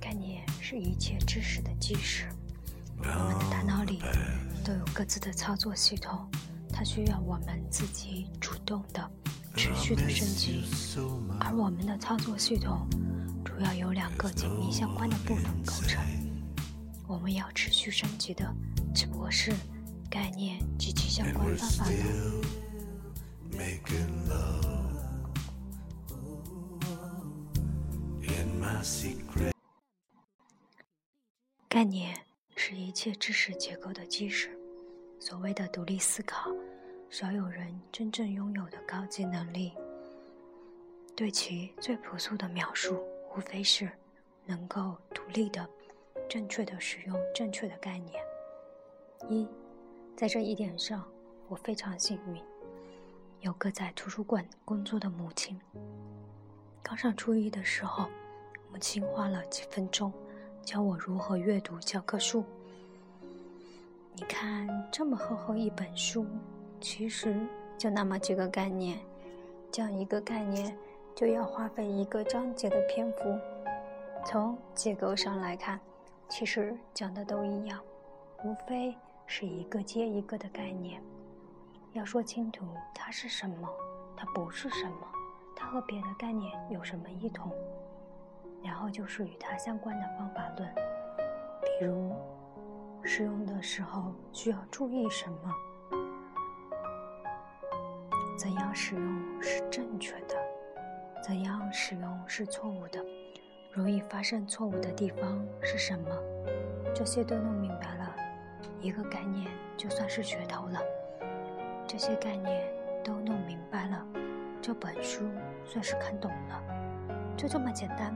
概念是一切知识的基石。我们的大脑里都有各自的操作系统，它需要我们自己主动的、持续的升级。而我们的操作系统主要由两个紧密相关的部分构成。我们要持续升级的，只不过是概念及其相关方法论。Secret 概念是一切知识结构的基石。所谓的独立思考，少有人真正拥有的高级能力。对其最朴素的描述，无非是能够独立的。正确的使用正确的概念。一，在这一点上，我非常幸运，有个在图书馆工作的母亲。刚上初一的时候，母亲花了几分钟教我如何阅读教科书。你看，这么厚厚一本书，其实就那么几个概念，讲一个概念就要花费一个章节的篇幅。从结构上来看。其实讲的都一样，无非是一个接一个的概念。要说清楚它是什么，它不是什么，它和别的概念有什么异同，然后就是与它相关的方法论，比如使用的时候需要注意什么，怎样使用是正确的，怎样使用是错误的。容易发生错误的地方是什么？这些都弄明白了，一个概念就算是学透了。这些概念都弄明白了，这本书算是看懂了。就这么简单。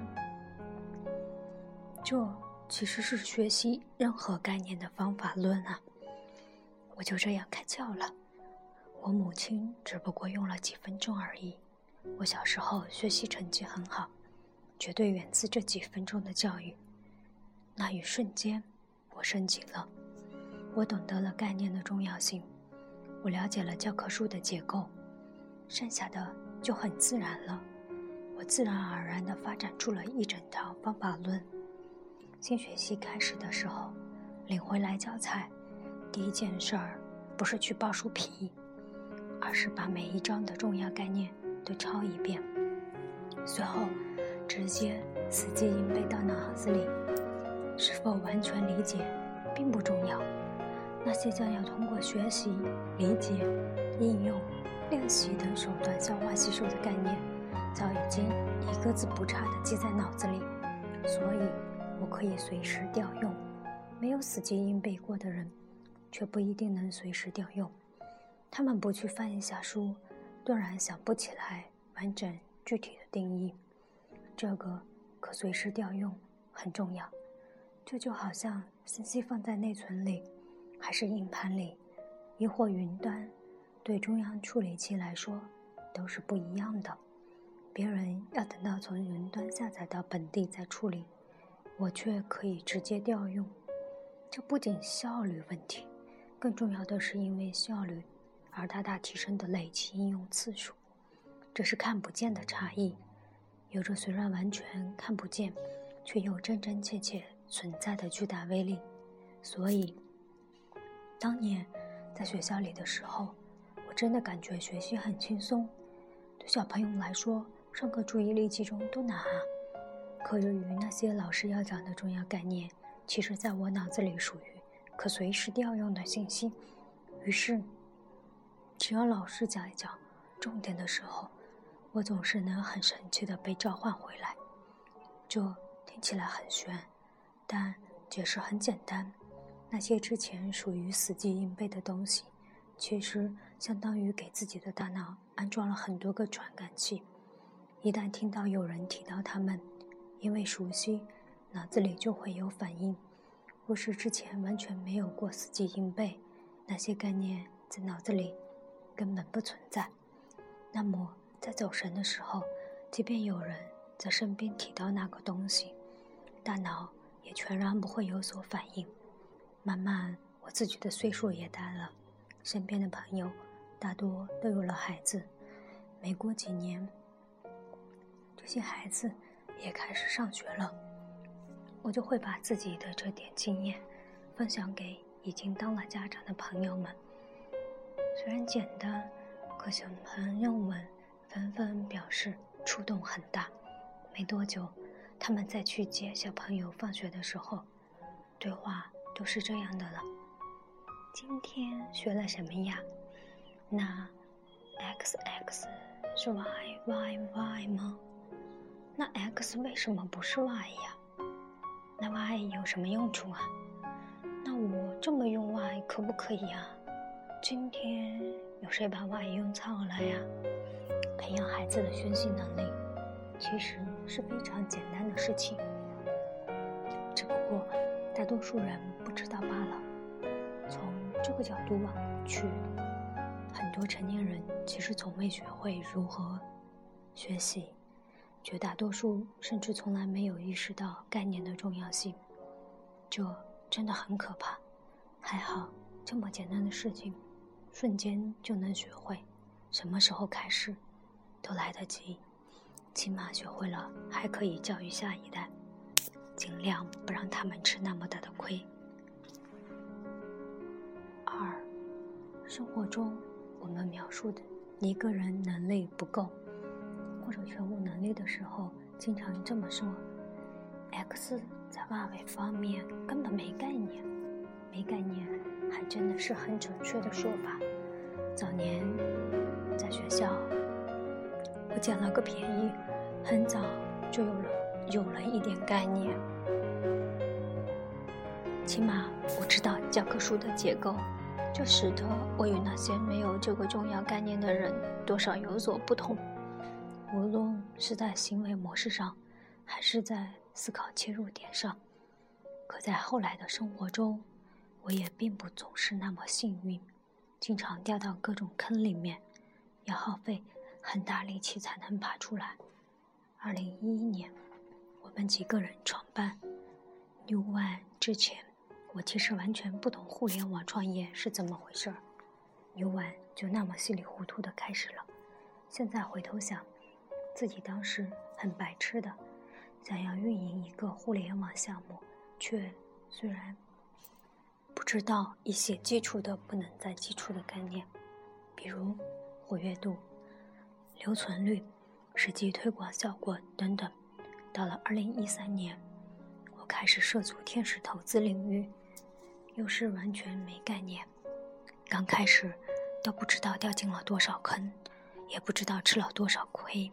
这其实是学习任何概念的方法论啊！我就这样开窍了。我母亲只不过用了几分钟而已。我小时候学习成绩很好。绝对源自这几分钟的教育。那一瞬间，我升级了，我懂得了概念的重要性，我了解了教科书的结构，剩下的就很自然了。我自然而然地发展出了一整套方法论。新学期开始的时候，领回来教材，第一件事儿不是去报书皮，而是把每一章的重要概念都抄一遍，随后。直接死记硬背到脑子里，是否完全理解并不重要。那些将要通过学习、理解、应用、练习等手段消化吸收的概念，早已经一个字不差地记在脑子里，所以我可以随时调用。没有死记硬背过的人，却不一定能随时调用。他们不去翻一下书，顿然想不起来完整具体的定义。这个可随时调用，很重要。这就好像信息放在内存里，还是硬盘里，亦或云端，对中央处理器来说都是不一样的。别人要等到从云端下载到本地再处理，我却可以直接调用。这不仅效率问题，更重要的是因为效率而大大提升的累计应用次数，这是看不见的差异。有着虽然完全看不见，却又真真切切存在的巨大威力。所以，当年在学校里的时候，我真的感觉学习很轻松。对小朋友来说，上课注意力集中多难啊！可由于那些老师要讲的重要概念，其实在我脑子里属于可随时调用的信息，于是，只要老师讲一讲重点的时候。我总是能很神奇的被召唤回来，这听起来很玄，但解释很简单。那些之前属于死记硬背的东西，其实相当于给自己的大脑安装了很多个传感器。一旦听到有人提到它们，因为熟悉，脑子里就会有反应。若是之前完全没有过死记硬背，那些概念在脑子里根本不存在，那么。在走神的时候，即便有人在身边提到那个东西，大脑也全然不会有所反应。慢慢，我自己的岁数也大了，身边的朋友大多都有了孩子。没过几年，这些孩子也开始上学了，我就会把自己的这点经验分享给已经当了家长的朋友们。虽然简单，可小朋友们纷纷表示触动很大。没多久，他们再去接小朋友放学的时候，对话都是这样的了：“今天学了什么呀？那 x x 是 y y y 吗？那 x 为什么不是 y 呀？那 y 有什么用处啊？那我这么用 y 可不可以啊？今天有谁把 y 用错了呀？培养孩子的学习能力。”其实是非常简单的事情，只不过大多数人不知道罢了。从这个角度望去，很多成年人其实从未学会如何学习，绝大多数甚至从来没有意识到概念的重要性。这真的很可怕。还好，这么简单的事情，瞬间就能学会，什么时候开始都来得及。起码学会了，还可以教育下一代，尽量不让他们吃那么大的亏。二，生活中我们描述的一个人能力不够或者全无能力的时候，经常这么说：X 在外围方面根本没概念，没概念还真的是很准确的说法。早年在学校。我捡了个便宜，很早就有了有了一点概念，起码我知道教科书的结构，这使得我与那些没有这个重要概念的人多少有所不同。无论是在行为模式上，还是在思考切入点上，可在后来的生活中，我也并不总是那么幸运，经常掉到各种坑里面，要耗费。很大力气才能爬出来。二零一一年，我们几个人创办 New One 之前，我其实完全不懂互联网创业是怎么回事儿。New One 就那么稀里糊涂的开始了。现在回头想，自己当时很白痴的，想要运营一个互联网项目，却虽然不知道一些基础的不能再基础的概念，比如活跃度。留存率、实际推广效果等等。到了二零一三年，我开始涉足天使投资领域，又是完全没概念。刚开始都不知道掉进了多少坑，也不知道吃了多少亏。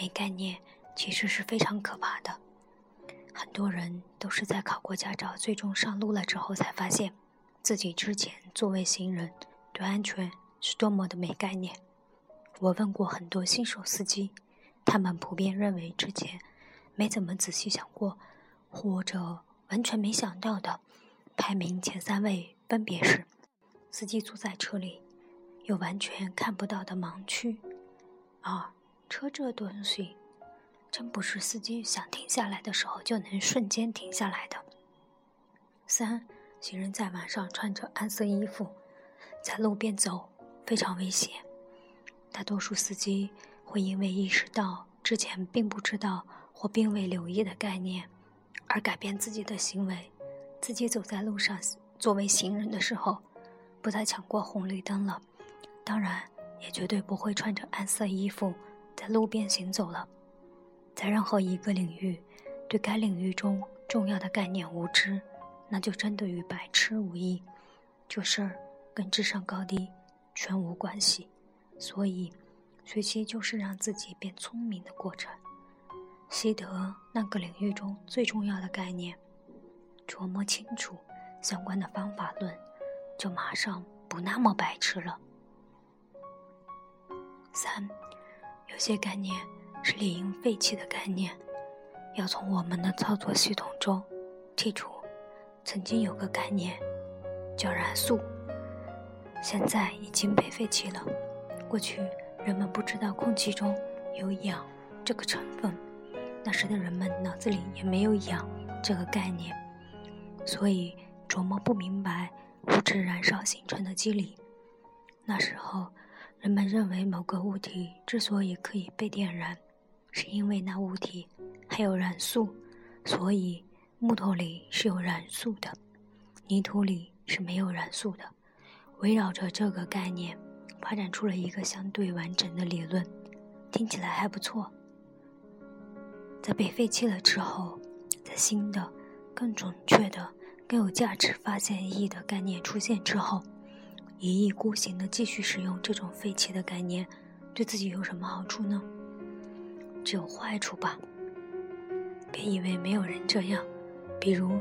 没概念其实是非常可怕的。很多人都是在考过驾照、最终上路了之后，才发现自己之前作为行人对安全是多么的没概念。我问过很多新手司机，他们普遍认为之前没怎么仔细想过，或者完全没想到的排名前三位分别是：司机坐在车里有完全看不到的盲区；二，车这东西真不是司机想停下来的时候就能瞬间停下来的；三，行人在晚上穿着暗色衣服在路边走非常危险。大多数司机会因为意识到之前并不知道或并未留意的概念，而改变自己的行为。自己走在路上，作为行人的时候，不再抢过红绿灯了，当然也绝对不会穿着暗色衣服在路边行走了。在任何一个领域，对该领域中重要的概念无知，那就真的与白痴无异。这事儿跟智商高低全无关系。所以，学习就是让自己变聪明的过程。习得那个领域中最重要的概念，琢磨清楚相关的方法论，就马上不那么白痴了。三，有些概念是理应废弃的概念，要从我们的操作系统中剔除。曾经有个概念叫燃素，现在已经被废弃了。过去人们不知道空气中有氧这个成分，那时的人们脑子里也没有氧这个概念，所以琢磨不明白物质燃烧形成的机理。那时候，人们认为某个物体之所以可以被点燃，是因为那物体还有燃素，所以木头里是有燃素的，泥土里是没有燃素的。围绕着这个概念，发展出了一个相对完整的理论，听起来还不错。在被废弃了之后，在新的、更准确的、更有价值发现意义的概念出现之后，一意孤行的继续使用这种废弃的概念，对自己有什么好处呢？只有坏处吧。别以为没有人这样，比如，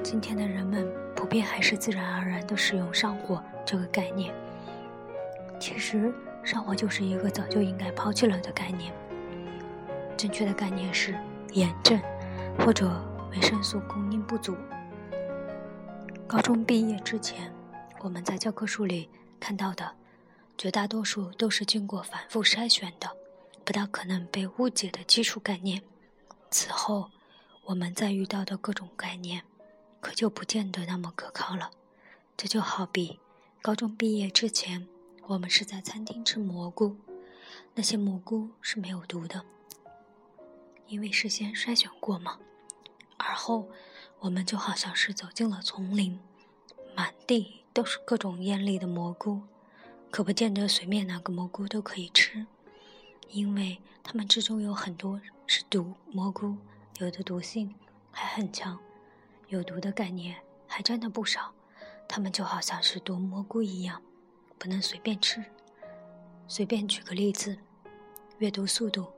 今天的人们普遍还是自然而然地使用“上火”这个概念。其实，上火就是一个早就应该抛弃了的概念。正确的概念是炎症，或者维生素供应不足。高中毕业之前，我们在教科书里看到的，绝大多数都是经过反复筛选的，不大可能被误解的基础概念。此后，我们再遇到的各种概念，可就不见得那么可靠了。这就好比高中毕业之前，我们是在餐厅吃蘑菇，那些蘑菇是没有毒的。因为事先筛选过嘛，而后我们就好像是走进了丛林，满地都是各种艳丽的蘑菇，可不见得随便哪个蘑菇都可以吃，因为它们之中有很多是毒蘑菇，有的毒性还很强，有毒的概念还真的不少，它们就好像是毒蘑菇一样，不能随便吃。随便举个例子，阅读速度。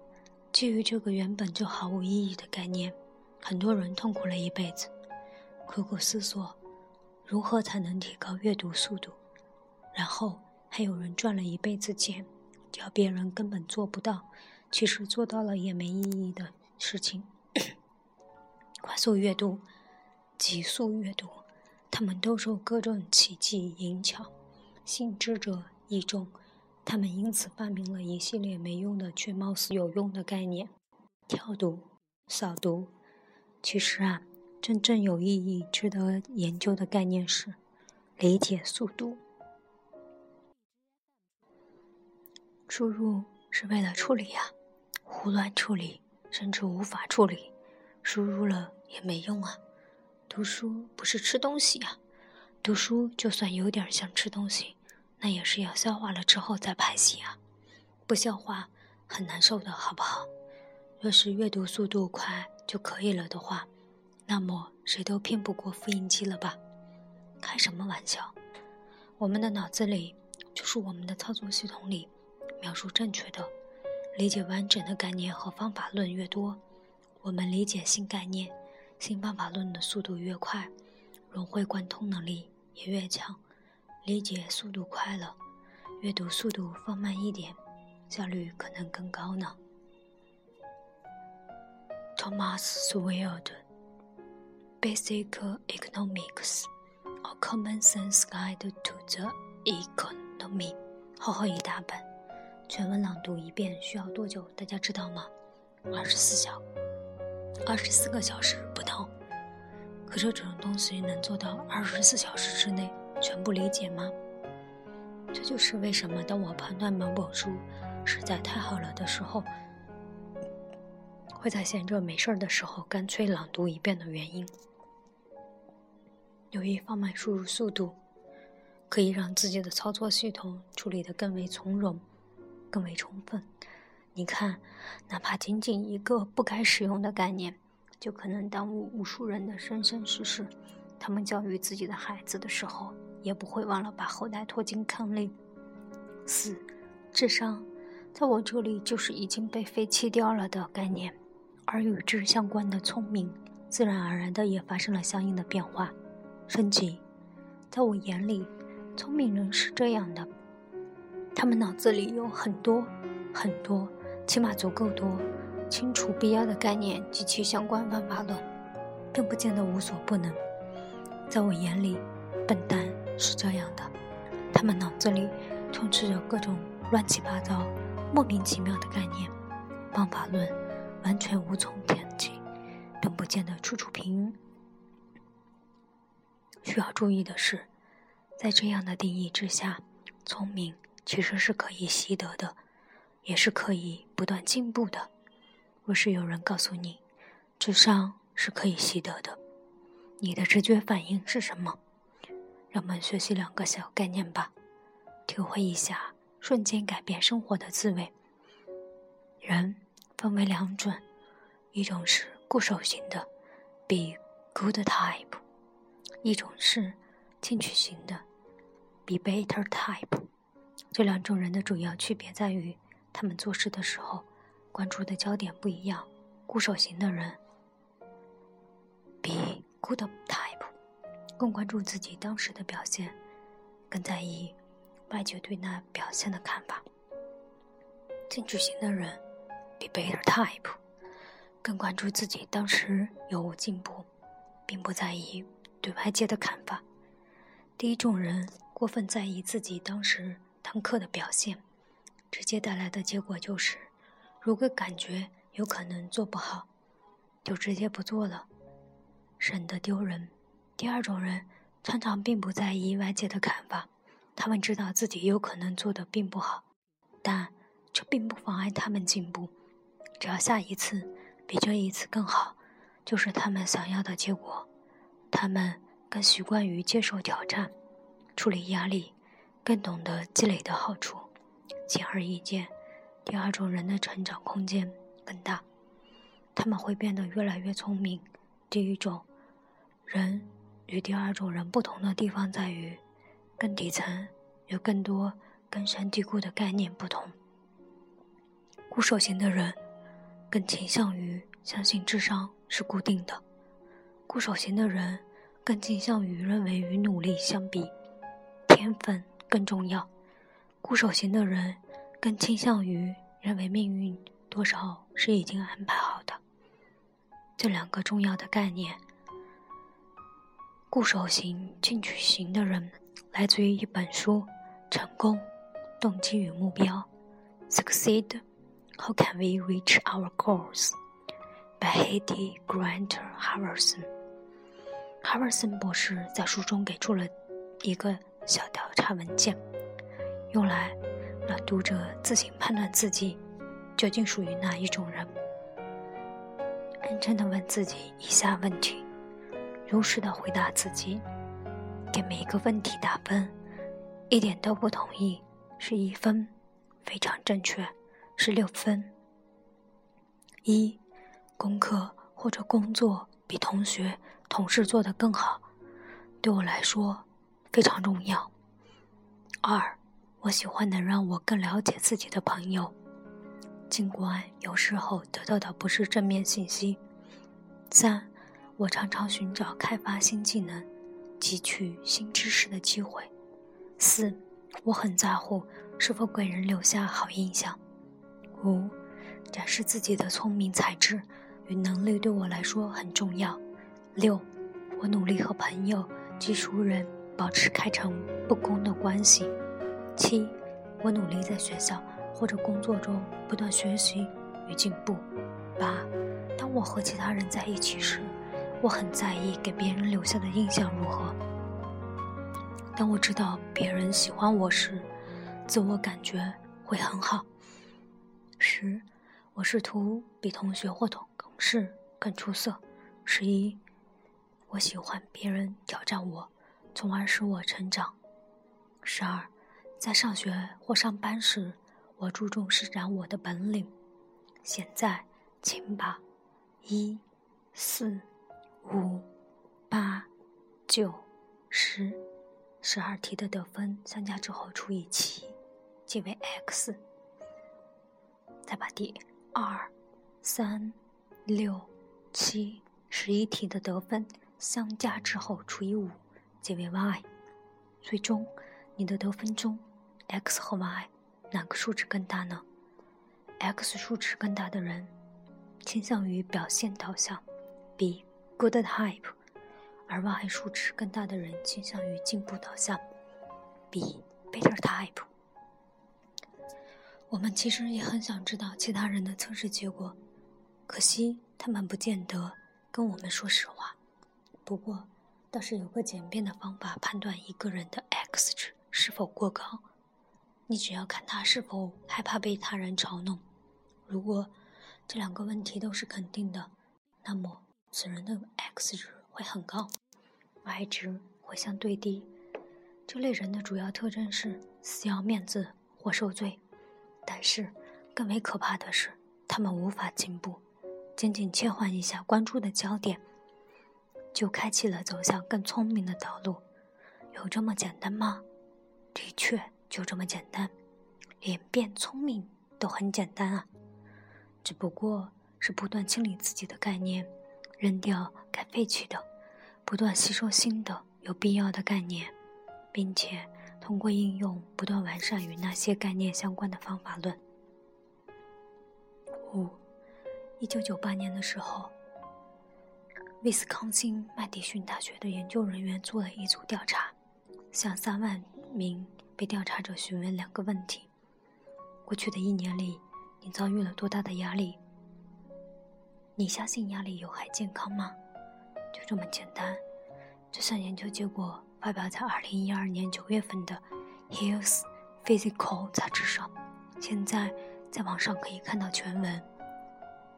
基于这个原本就毫无意义的概念，很多人痛苦了一辈子，苦苦思索如何才能提高阅读速度，然后还有人赚了一辈子钱，叫别人根本做不到，其实做到了也没意义的事情。快速阅读、急速阅读，他们都受各种奇迹影响，信之者亦众。他们因此发明了一系列没用的却貌似有用的概念：跳读、扫读。其实啊，真正有意义、值得研究的概念是理解速度。输入是为了处理啊，胡乱处理甚至无法处理，输入了也没用啊。读书不是吃东西啊，读书就算有点像吃东西。那也是要消化了之后再排泄啊，不消化很难受的，好不好？若是阅读速度快就可以了的话，那么谁都骗不过复印机了吧？开什么玩笑？我们的脑子里就是我们的操作系统里，描述正确的、理解完整的概念和方法论越多，我们理解新概念、新方法论的速度越快，融会贯通能力也越强。理解速度快了，阅读速度放慢一点，效率可能更高呢。Thomas Sowell 的《Basic Economics: A Common Sense Guide to the Economy》，厚厚一大本，全文朗读一遍需要多久？大家知道吗？二十四小，二十四个小时不到。可这种东西能做到二十四小时之内？全部理解吗？这就是为什么当我判断某本书实在太好了的时候，会在闲着没事儿的时候干脆朗读一遍的原因。由于放慢输入速度，可以让自己的操作系统处理得更为从容、更为充分。你看，哪怕仅仅一个不该使用的概念，就可能耽误无数人的生生世世。他们教育自己的孩子的时候。也不会忘了把后代拖进坑里。四，智商，在我这里就是已经被废弃掉了的概念，而与之相关的聪明，自然而然的也发生了相应的变化、升级。在我眼里，聪明人是这样的：他们脑子里有很多、很多，起码足够多，清楚必要的概念及其相关方法论，并不见得无所不能。在我眼里，笨蛋。是这样的，他们脑子里充斥着各种乱七八糟、莫名其妙的概念、方法论，完全无从填起，并不见得处处平。需要注意的是，在这样的定义之下，聪明其实是可以习得的，也是可以不断进步的。若是有人告诉你，智商是可以习得的，你的直觉反应是什么？让我们学习两个小概念吧，体会一下瞬间改变生活的滋味。人分为两种，一种是固守型的，be good type；一种是进取型的，be better type。这两种人的主要区别在于，他们做事的时候。关注的焦点不一样，固守型的人比 good type 更关注自己当时的表现，更在意外界对那表现的看法。进取型的人比 better type 更关注自己当时有无进步，并不在意对外界的看法。第一种人过分在意自己当时当课的表现，直接带来的结果就是。如果感觉有可能做不好，就直接不做了，省得丢人。第二种人常常并不在意外界的看法，他们知道自己有可能做的并不好，但这并不妨碍他们进步。只要下一次比这一次更好，就是他们想要的结果。他们更习惯于接受挑战，处理压力，更懂得积累的好处。显而易见。第二种人的成长空间更大，他们会变得越来越聪明。第一种人与第二种人不同的地方在于，更底层有更多根深蒂固的概念不同。固守型的人更倾向于相信智商是固定的，固守型的人更倾向于认为与努力相比，天分更重要。固守型的人。更倾向于认为命运多少是已经安排好的。这两个重要的概念，固守型、进取型的人，来自于一本书《成功、动机与目标》（Succeed: How Can We Reach Our Goals） by Hattie Grant Harrison. Harrison 博士在书中给出了一个小调查文件，用来。让读者自行判断自己究竟属于哪一种人。认真的问自己以下问题，如实的回答自己，给每一个问题打分，一点都不同意是一分，非常正确是六分。一，功课或者工作比同学、同事做得更好，对我来说非常重要。二。我喜欢能让我更了解自己的朋友，尽管有时候得到的不是正面信息。三，我常常寻找开发新技能、汲取新知识的机会。四，我很在乎是否给人留下好印象。五，展示自己的聪明才智与能力对我来说很重要。六，我努力和朋友及熟人保持开诚布公的关系。七，我努力在学校或者工作中不断学习与进步。八，当我和其他人在一起时，我很在意给别人留下的印象如何。当我知道别人喜欢我时，自我感觉会很好。十，我试图比同学或同同事更出色。十一，我喜欢别人挑战我，从而使我成长。十二。在上学或上班时，我注重施展我的本领。现在，请把一、四、五、八、九、十、十二题的得分相加之后除以七，即为 x。再把第二、三、六、七、十一题的得分相加之后除以五，即为 y。最终。你的得分中，x 和 y 哪个数值更大呢？x 数值更大的人倾向于表现导向，B good type；而 y 数值更大的人倾向于进步导向，B better type。我们其实也很想知道其他人的测试结果，可惜他们不见得跟我们说实话。不过，倒是有个简便的方法判断一个人的 X 值是否过高。你只要看他是否害怕被他人嘲弄。如果这两个问题都是肯定的，那么此人的 X 值会很高，Y 值会相对低。这类人的主要特征是死要面子或受罪，但是更为可怕的是，他们无法进步。仅仅切换一下关注的焦点，就开启了走向更聪明的道路。有这么简单吗？的确，就这么简单，连变聪明都很简单啊。只不过是不断清理自己的概念，扔掉该废弃的，不断吸收新的有必要的概念，并且通过应用不断完善与那些概念相关的方法论。五。一九九八年的时候，威斯康星麦迪逊大学的研究人员做了一组调查，向三万名被调查者询问两个问题：过去的一年里，你遭遇了多大的压力？你相信压力有害健康吗？就这么简单。这项研究结果发表在二零一二年九月份的《Health Physical》杂志上，现在在网上可以看到全文。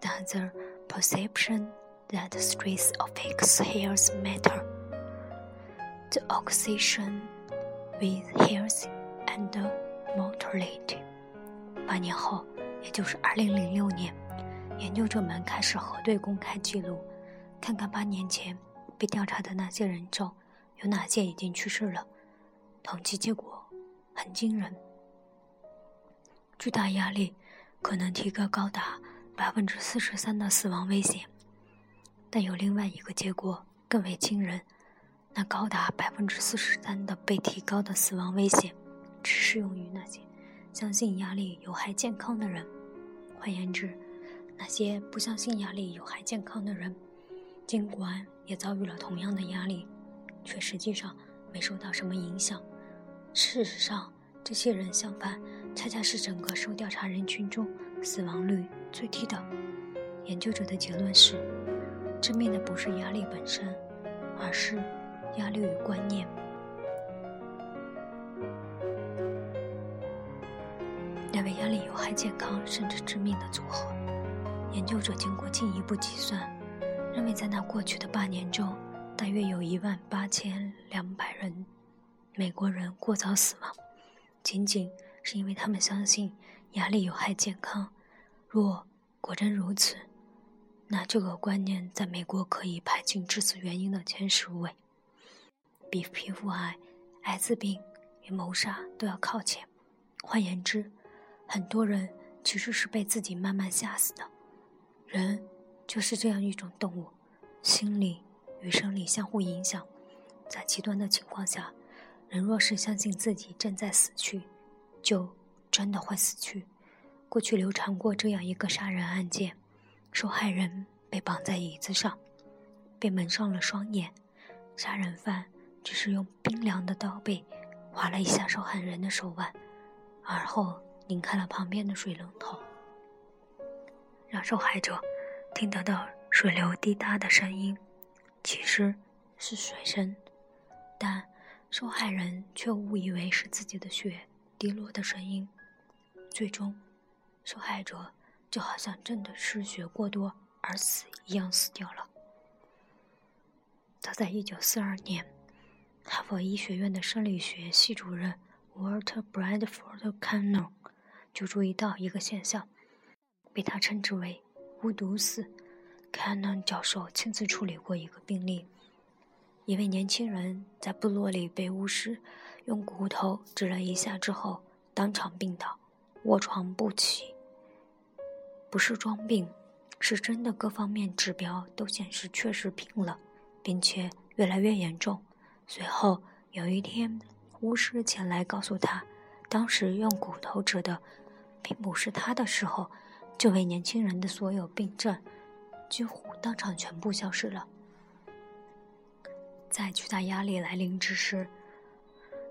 the other perception that stress affects health matter. The obsession with health and mortality. 八年后，也就是二零零六年，研究者们开始核对公开记录，看看八年前被调查的那些人中有哪些已经去世了。统计结果很惊人，巨大压力可能提高高达。百分之四十三的死亡危险，但有另外一个结果更为惊人：那高达百分之四十三的被提高的死亡危险，只适用于那些相信压力有害健康的人。换言之，那些不相信压力有害健康的人，尽管也遭遇了同样的压力，却实际上没受到什么影响。事实上，这些人相反，恰恰是整个受调查人群中死亡率。最低的研究者的结论是：致命的不是压力本身，而是压力与观念。两位压力有害健康甚至致命的组合。研究者经过进一步计算，认为在那过去的八年中，大约有一万八千两百人美国人过早死亡，仅仅是因为他们相信压力有害健康。若果真如此，那这个观念在美国可以排进致死原因的前十位，比皮肤癌、艾滋病与谋杀都要靠前。换言之，很多人其实是被自己慢慢吓死的。人就是这样一种动物，心理与生理相互影响。在极端的情况下，人若是相信自己正在死去，就真的会死去。过去流传过这样一个杀人案件：受害人被绑在椅子上，被蒙上了双眼，杀人犯只是用冰凉的刀背划了一下受害人的手腕，而后拧开了旁边的水龙头，让受害者听得到水流滴答的声音，其实是水声，但受害人却误以为是自己的血滴落的声音，最终。受害者就好像真的失血过多而死一样死掉了。早在1942年，哈佛医学院的生理学系主任 Walter Bradford c a n n o n 就注意到一个现象，被他称之为“无毒死”。C a n n o n 教授亲自处理过一个病例：一位年轻人在部落里被巫师用骨头指了一下之后，当场病倒，卧床不起。不是装病，是真的，各方面指标都显示确实病了，并且越来越严重。随后有一天，巫师前来告诉他，当时用骨头指的并不是他的时候，这位年轻人的所有病症几乎当场全部消失了。在巨大压力来临之时，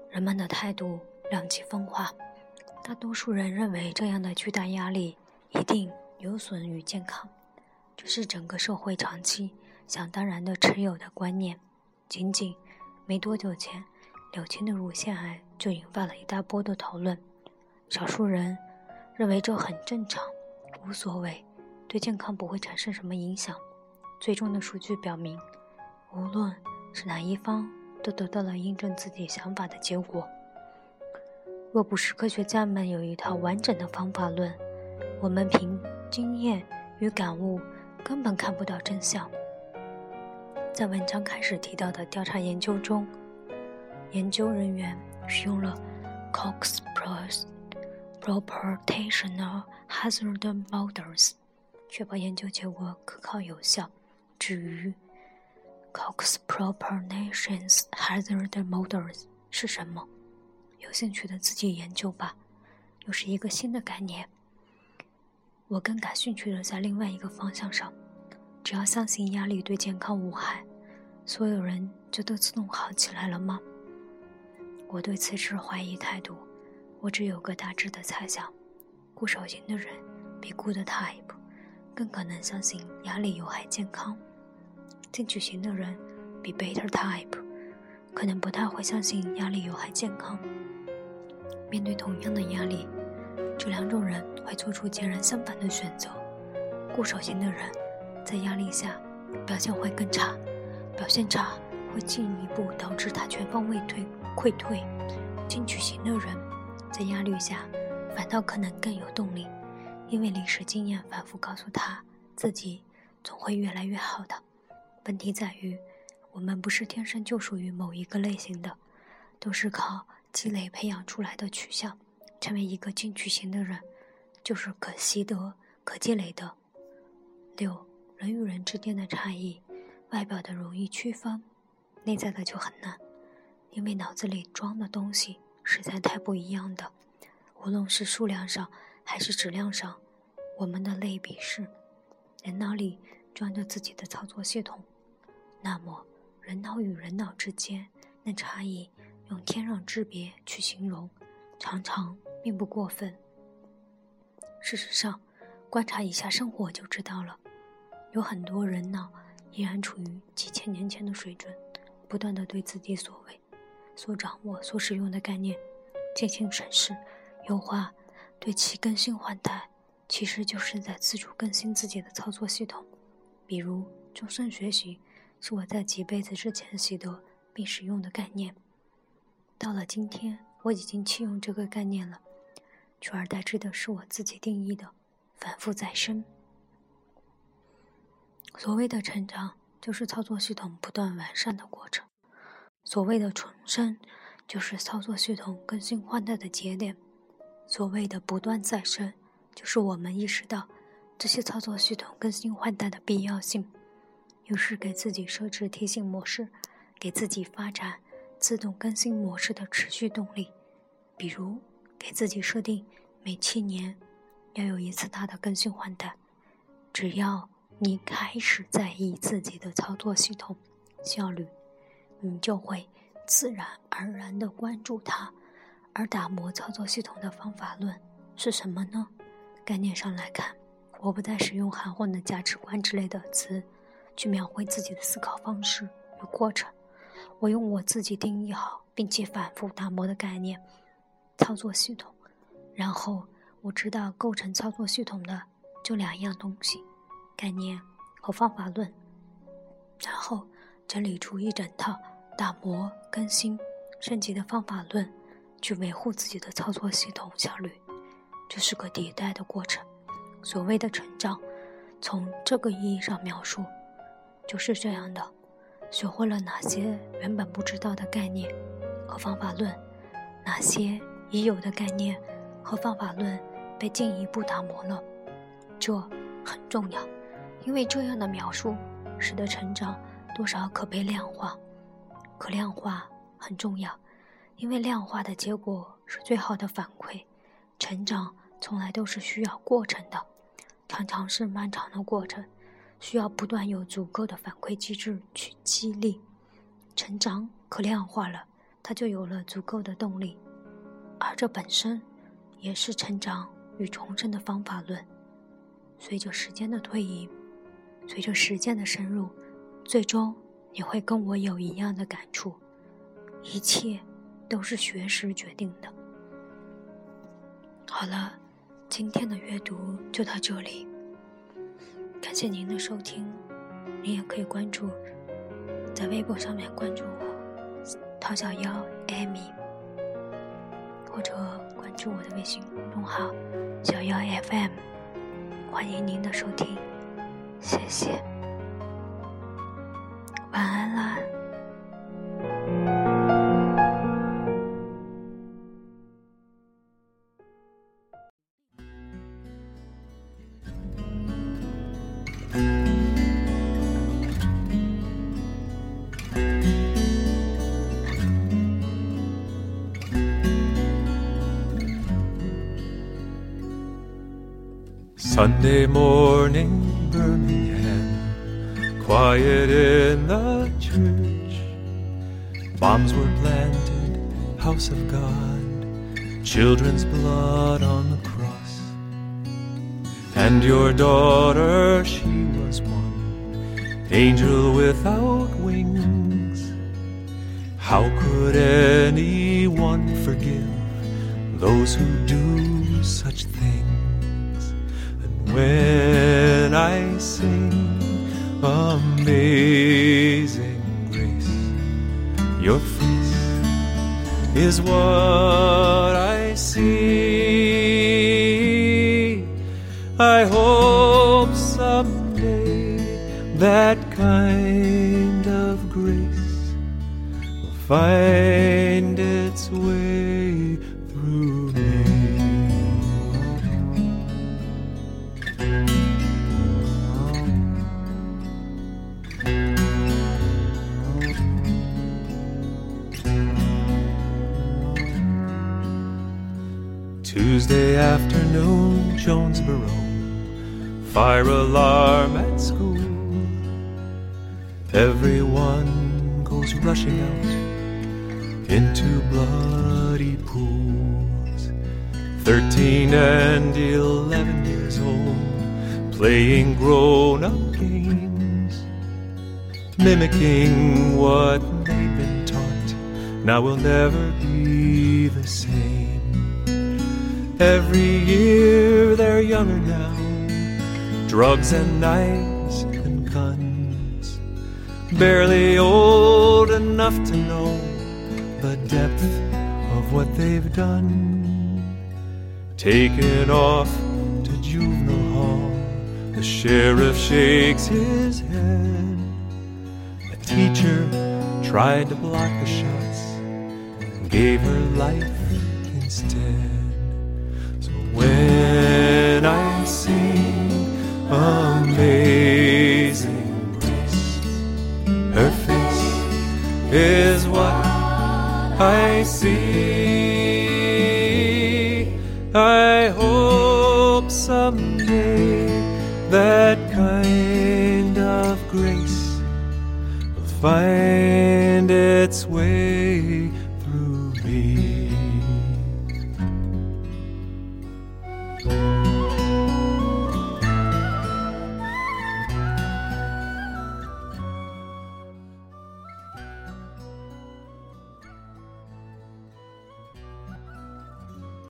人们的态度两极分化。大多数人认为这样的巨大压力一定。有损于健康，这是整个社会长期想当然的持有的观念。仅仅没多久前，柳青的乳腺癌就引发了一大波的讨论。少数人认为这很正常，无所谓，对健康不会产生什么影响。最终的数据表明，无论是哪一方，都得到了印证自己想法的结果。若不是科学家们有一套完整的方法论，我们凭经验与感悟根本看不到真相。在文章开始提到的调查研究中，研究人员使用了 Cox Plus。Proportional hazard models，确保研究结果可靠有效。至于 Cox Proportions hazard models 是什么？有兴趣的自己研究吧。又是一个新的概念。我更感兴趣的在另外一个方向上。只要相信压力对健康无害，所有人就都自动好起来了吗？我对此持怀疑态度。我只有个大致的猜想：固守型的人比 Good Type 更可能相信压力有害健康；进取型的人比 Better Type 可能不太会相信压力有害健康。面对同样的压力，这两种人会做出截然相反的选择。固守型的人在压力下表现会更差，表现差会进一步导致他全方位退溃退。进取型的人。在压力下，反倒可能更有动力，因为历史经验反复告诉他自己总会越来越好的。问题在于，我们不是天生就属于某一个类型的，都是靠积累培养出来的取向。成为一个进取型的人，就是可习得、可积累的。六，人与人之间的差异，外表的容易区分，内在的就很难，因为脑子里装的东西。实在太不一样的，无论是数量上还是质量上，我们的类比是：人脑里装着自己的操作系统。那么，人脑与人脑之间那差异，用天壤之别去形容，常常并不过分。事实上，观察一下生活就知道了，有很多人脑依然处于几千年前的水准，不断的对自己所为。所掌握、所使用的概念进行审视、优化，对其更新换代，其实就是在自主更新自己的操作系统。比如，终身学习是我在几辈子之前习得并使用的概念，到了今天，我已经弃用这个概念了，取而代之的是我自己定义的反复再生。所谓的成长，就是操作系统不断完善的过程。所谓的重生，就是操作系统更新换代的节点；所谓的不断再生，就是我们意识到这些操作系统更新换代的必要性，于是给自己设置提醒模式，给自己发展自动更新模式的持续动力。比如，给自己设定每七年要有一次大的更新换代。只要你开始在意自己的操作系统效率。你就会自然而然地关注它，而打磨操作系统的方法论是什么呢？概念上来看，我不再使用含混的价值观之类的词去描绘自己的思考方式与过程，我用我自己定义好并且反复打磨的概念——操作系统。然后我知道构成操作系统的就两样东西：概念和方法论。然后。整理出一整套打磨、更新、升级的方法论，去维护自己的操作系统效率，这是个迭代的过程。所谓的成长，从这个意义上描述，就是这样的：学会了哪些原本不知道的概念和方法论，哪些已有的概念和方法论被进一步打磨了，这很重要，因为这样的描述使得成长。多少可被量化，可量化很重要，因为量化的结果是最好的反馈。成长从来都是需要过程的，常常是漫长的过程，需要不断有足够的反馈机制去激励。成长可量化了，它就有了足够的动力，而这本身也是成长与重生的方法论。随着时间的推移，随着时间的深入。最终你会跟我有一样的感触。一切都是学识决定的。好了，今天的阅读就到这里，感谢您的收听。您也可以关注，在微博上面关注我，陶小妖艾米，或者关注我的微信公众号小妖 FM。欢迎您的收听，谢谢。晚安啦。Sunday morning, Birmingham, quiet in the church. Bombs were planted, house of God, children's blood on the cross. And your daughter, she was one angel without wings. How could anyone forgive those who do Amazing Grace. Your face is what I see. I hope someday that kind of grace will find Jonesboro, fire alarm at school. Everyone goes rushing out into bloody pools. Thirteen and eleven years old, playing grown up games, mimicking what they've been taught. Now we'll never be. Every year they're younger now. Drugs and knives and guns. Barely old enough to know the depth of what they've done. Taken off to juvenile hall, the sheriff shakes his head. A teacher tried to block the shots and gave her life instead. Amazing Grace, her face is what I see. I hope someday that kind of grace will find